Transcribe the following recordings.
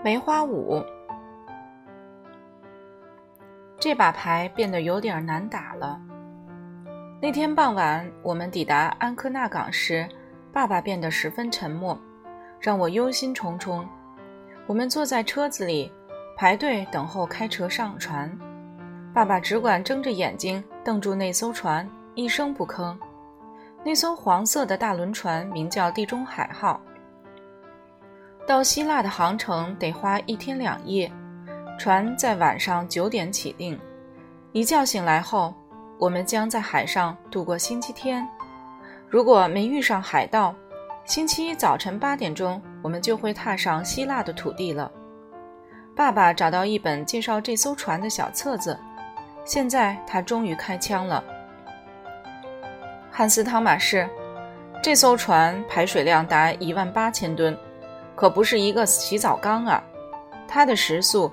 梅花五，这把牌变得有点难打了。那天傍晚，我们抵达安科纳港时，爸爸变得十分沉默，让我忧心忡忡。我们坐在车子里，排队等候开车上船。爸爸只管睁着眼睛瞪住那艘船，一声不吭。那艘黄色的大轮船名叫“地中海号”。到希腊的航程得花一天两夜，船在晚上九点起定。一觉醒来后，我们将在海上度过星期天。如果没遇上海盗，星期一早晨八点钟，我们就会踏上希腊的土地了。爸爸找到一本介绍这艘船的小册子，现在他终于开枪了。汉斯·汤马士，这艘船排水量达一万八千吨。可不是一个洗澡缸啊！它的时速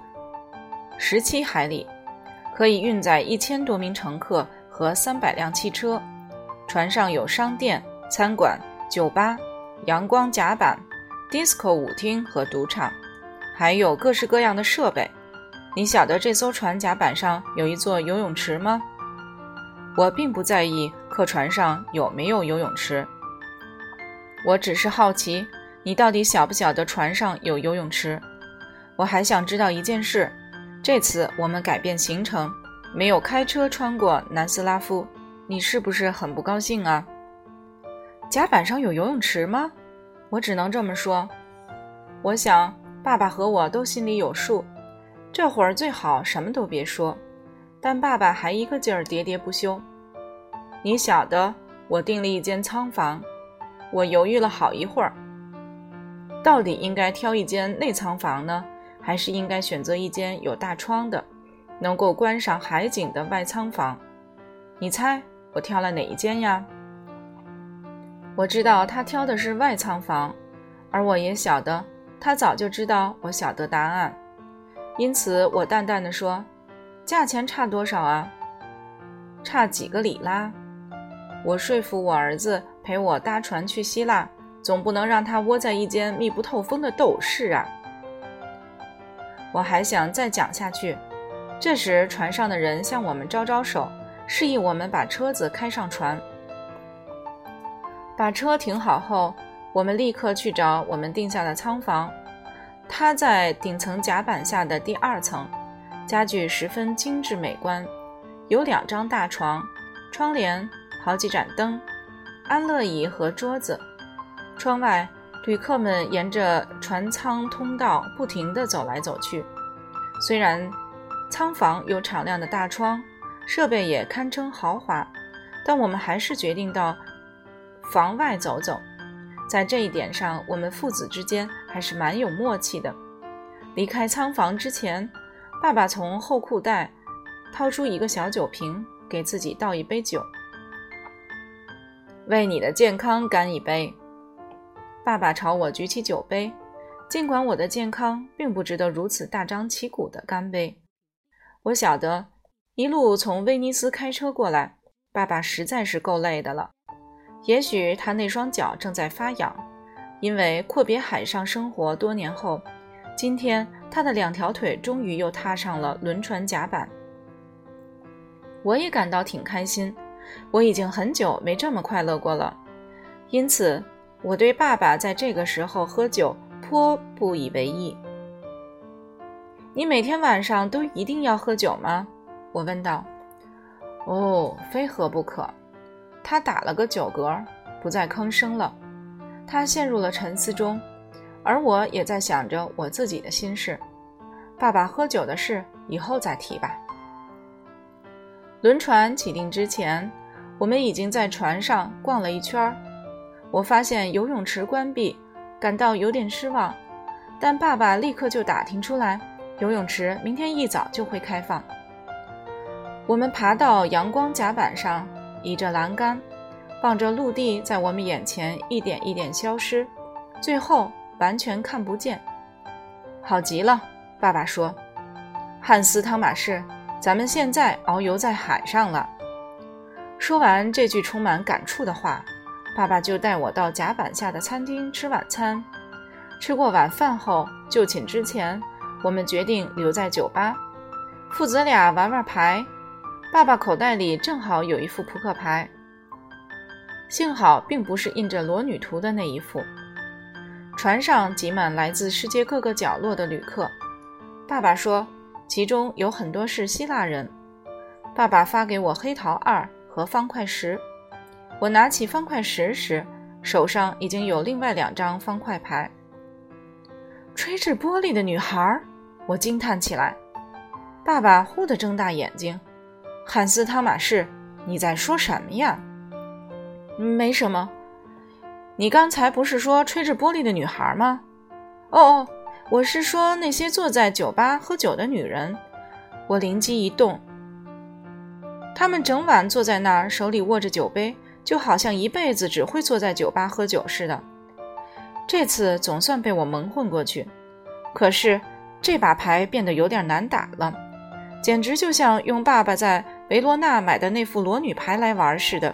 十七海里，可以运载一千多名乘客和三百辆汽车。船上有商店、餐馆、酒吧、阳光甲板、disco 舞厅和赌场，还有各式各样的设备。你晓得这艘船甲板上有一座游泳池吗？我并不在意客船上有没有游泳池，我只是好奇。你到底晓不晓得船上有游泳池？我还想知道一件事。这次我们改变行程，没有开车穿过南斯拉夫，你是不是很不高兴啊？甲板上有游泳池吗？我只能这么说。我想爸爸和我都心里有数，这会儿最好什么都别说。但爸爸还一个劲儿喋喋不休。你晓得，我订了一间仓房，我犹豫了好一会儿。到底应该挑一间内舱房呢，还是应该选择一间有大窗的、能够观赏海景的外舱房？你猜我挑了哪一间呀？我知道他挑的是外舱房，而我也晓得他早就知道我晓得答案，因此我淡淡的说：“价钱差多少啊？差几个里拉？我说服我儿子陪我搭船去希腊。”总不能让他窝在一间密不透风的斗室啊！我还想再讲下去。这时，船上的人向我们招招手，示意我们把车子开上船。把车停好后，我们立刻去找我们定下的仓房。它在顶层甲板下的第二层，家具十分精致美观，有两张大床、窗帘、好几盏灯、安乐椅和桌子。窗外，旅客们沿着船舱通道不停地走来走去。虽然舱房有敞亮的大窗，设备也堪称豪华，但我们还是决定到房外走走。在这一点上，我们父子之间还是蛮有默契的。离开舱房之前，爸爸从后裤袋掏出一个小酒瓶，给自己倒一杯酒，为你的健康干一杯。爸爸朝我举起酒杯，尽管我的健康并不值得如此大张旗鼓的干杯。我晓得，一路从威尼斯开车过来，爸爸实在是够累的了。也许他那双脚正在发痒，因为阔别海上生活多年后，今天他的两条腿终于又踏上了轮船甲板。我也感到挺开心，我已经很久没这么快乐过了，因此。我对爸爸在这个时候喝酒颇不以为意。你每天晚上都一定要喝酒吗？我问道。哦，非喝不可。他打了个酒嗝，不再吭声了。他陷入了沉思中，而我也在想着我自己的心事。爸爸喝酒的事以后再提吧。轮船起定之前，我们已经在船上逛了一圈儿。我发现游泳池关闭，感到有点失望，但爸爸立刻就打听出来，游泳池明天一早就会开放。我们爬到阳光甲板上，倚着栏杆，望着陆地在我们眼前一点一点消失，最后完全看不见。好极了，爸爸说：“汉斯·汤马士，咱们现在遨游在海上了。”说完这句充满感触的话。爸爸就带我到甲板下的餐厅吃晚餐。吃过晚饭后，就寝之前，我们决定留在酒吧，父子俩玩玩牌。爸爸口袋里正好有一副扑克牌，幸好并不是印着裸女图的那一副。船上挤满来自世界各个角落的旅客，爸爸说，其中有很多是希腊人。爸爸发给我黑桃二和方块十，我拿起方块石时，手上已经有另外两张方块牌。吹制玻璃的女孩，我惊叹起来。爸爸忽地睁大眼睛：“汉斯·汤马士，你在说什么呀？”“没什么。”“你刚才不是说吹制玻璃的女孩吗？”“哦哦，我是说那些坐在酒吧喝酒的女人。”我灵机一动。他们整晚坐在那儿，手里握着酒杯，就好像一辈子只会坐在酒吧喝酒似的。这次总算被我蒙混过去。可是这把牌变得有点难打了，简直就像用爸爸在维罗纳买的那副裸女牌来玩似的。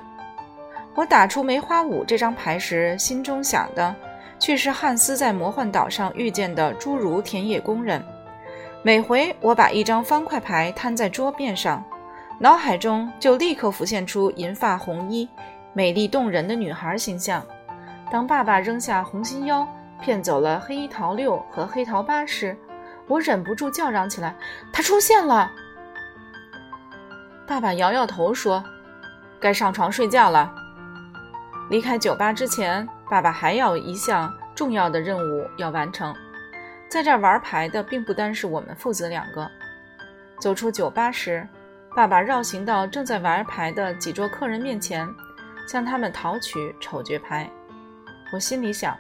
我打出梅花五这张牌时，心中想的却是汉斯在魔幻岛上遇见的侏儒田野工人。每回我把一张方块牌摊在桌面上。脑海中就立刻浮现出银发红衣、美丽动人的女孩形象。当爸爸扔下红心腰，骗走了黑桃六和黑桃八时，我忍不住叫嚷起来：“他出现了！”爸爸摇摇头说：“该上床睡觉了。”离开酒吧之前，爸爸还有一项重要的任务要完成。在这玩牌的并不单是我们父子两个。走出酒吧时。爸爸绕行到正在玩牌的几桌客人面前，向他们讨取丑角牌。我心里想，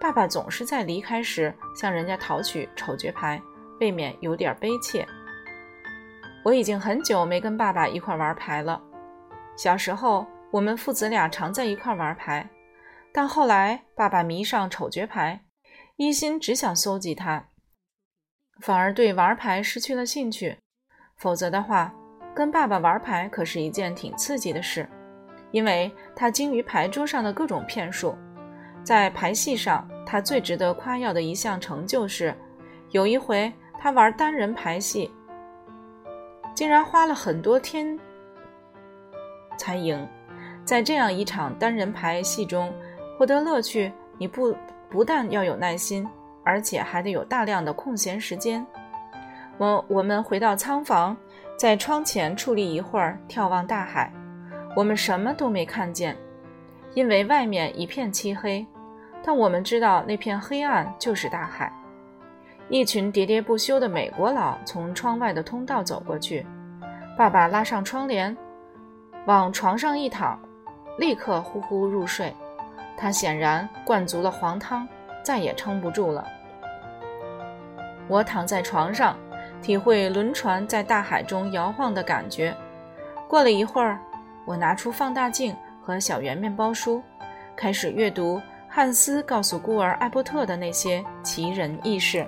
爸爸总是在离开时向人家讨取丑角牌，未免有点悲切。我已经很久没跟爸爸一块玩牌了。小时候，我们父子俩常在一块玩牌，但后来爸爸迷上丑角牌，一心只想搜集它，反而对玩牌失去了兴趣。否则的话，跟爸爸玩牌可是一件挺刺激的事，因为他精于牌桌上的各种骗术。在牌戏上，他最值得夸耀的一项成就是，有一回他玩单人牌戏，竟然花了很多天才赢。在这样一场单人牌戏中获得乐趣，你不不但要有耐心，而且还得有大量的空闲时间。我我们回到仓房。在窗前矗立一会儿，眺望大海。我们什么都没看见，因为外面一片漆黑。但我们知道那片黑暗就是大海。一群喋喋不休的美国佬从窗外的通道走过去。爸爸拉上窗帘，往床上一躺，立刻呼呼入睡。他显然灌足了黄汤，再也撑不住了。我躺在床上。体会轮船在大海中摇晃的感觉。过了一会儿，我拿出放大镜和小圆面包书，开始阅读汉斯告诉孤儿艾伯特的那些奇人异事。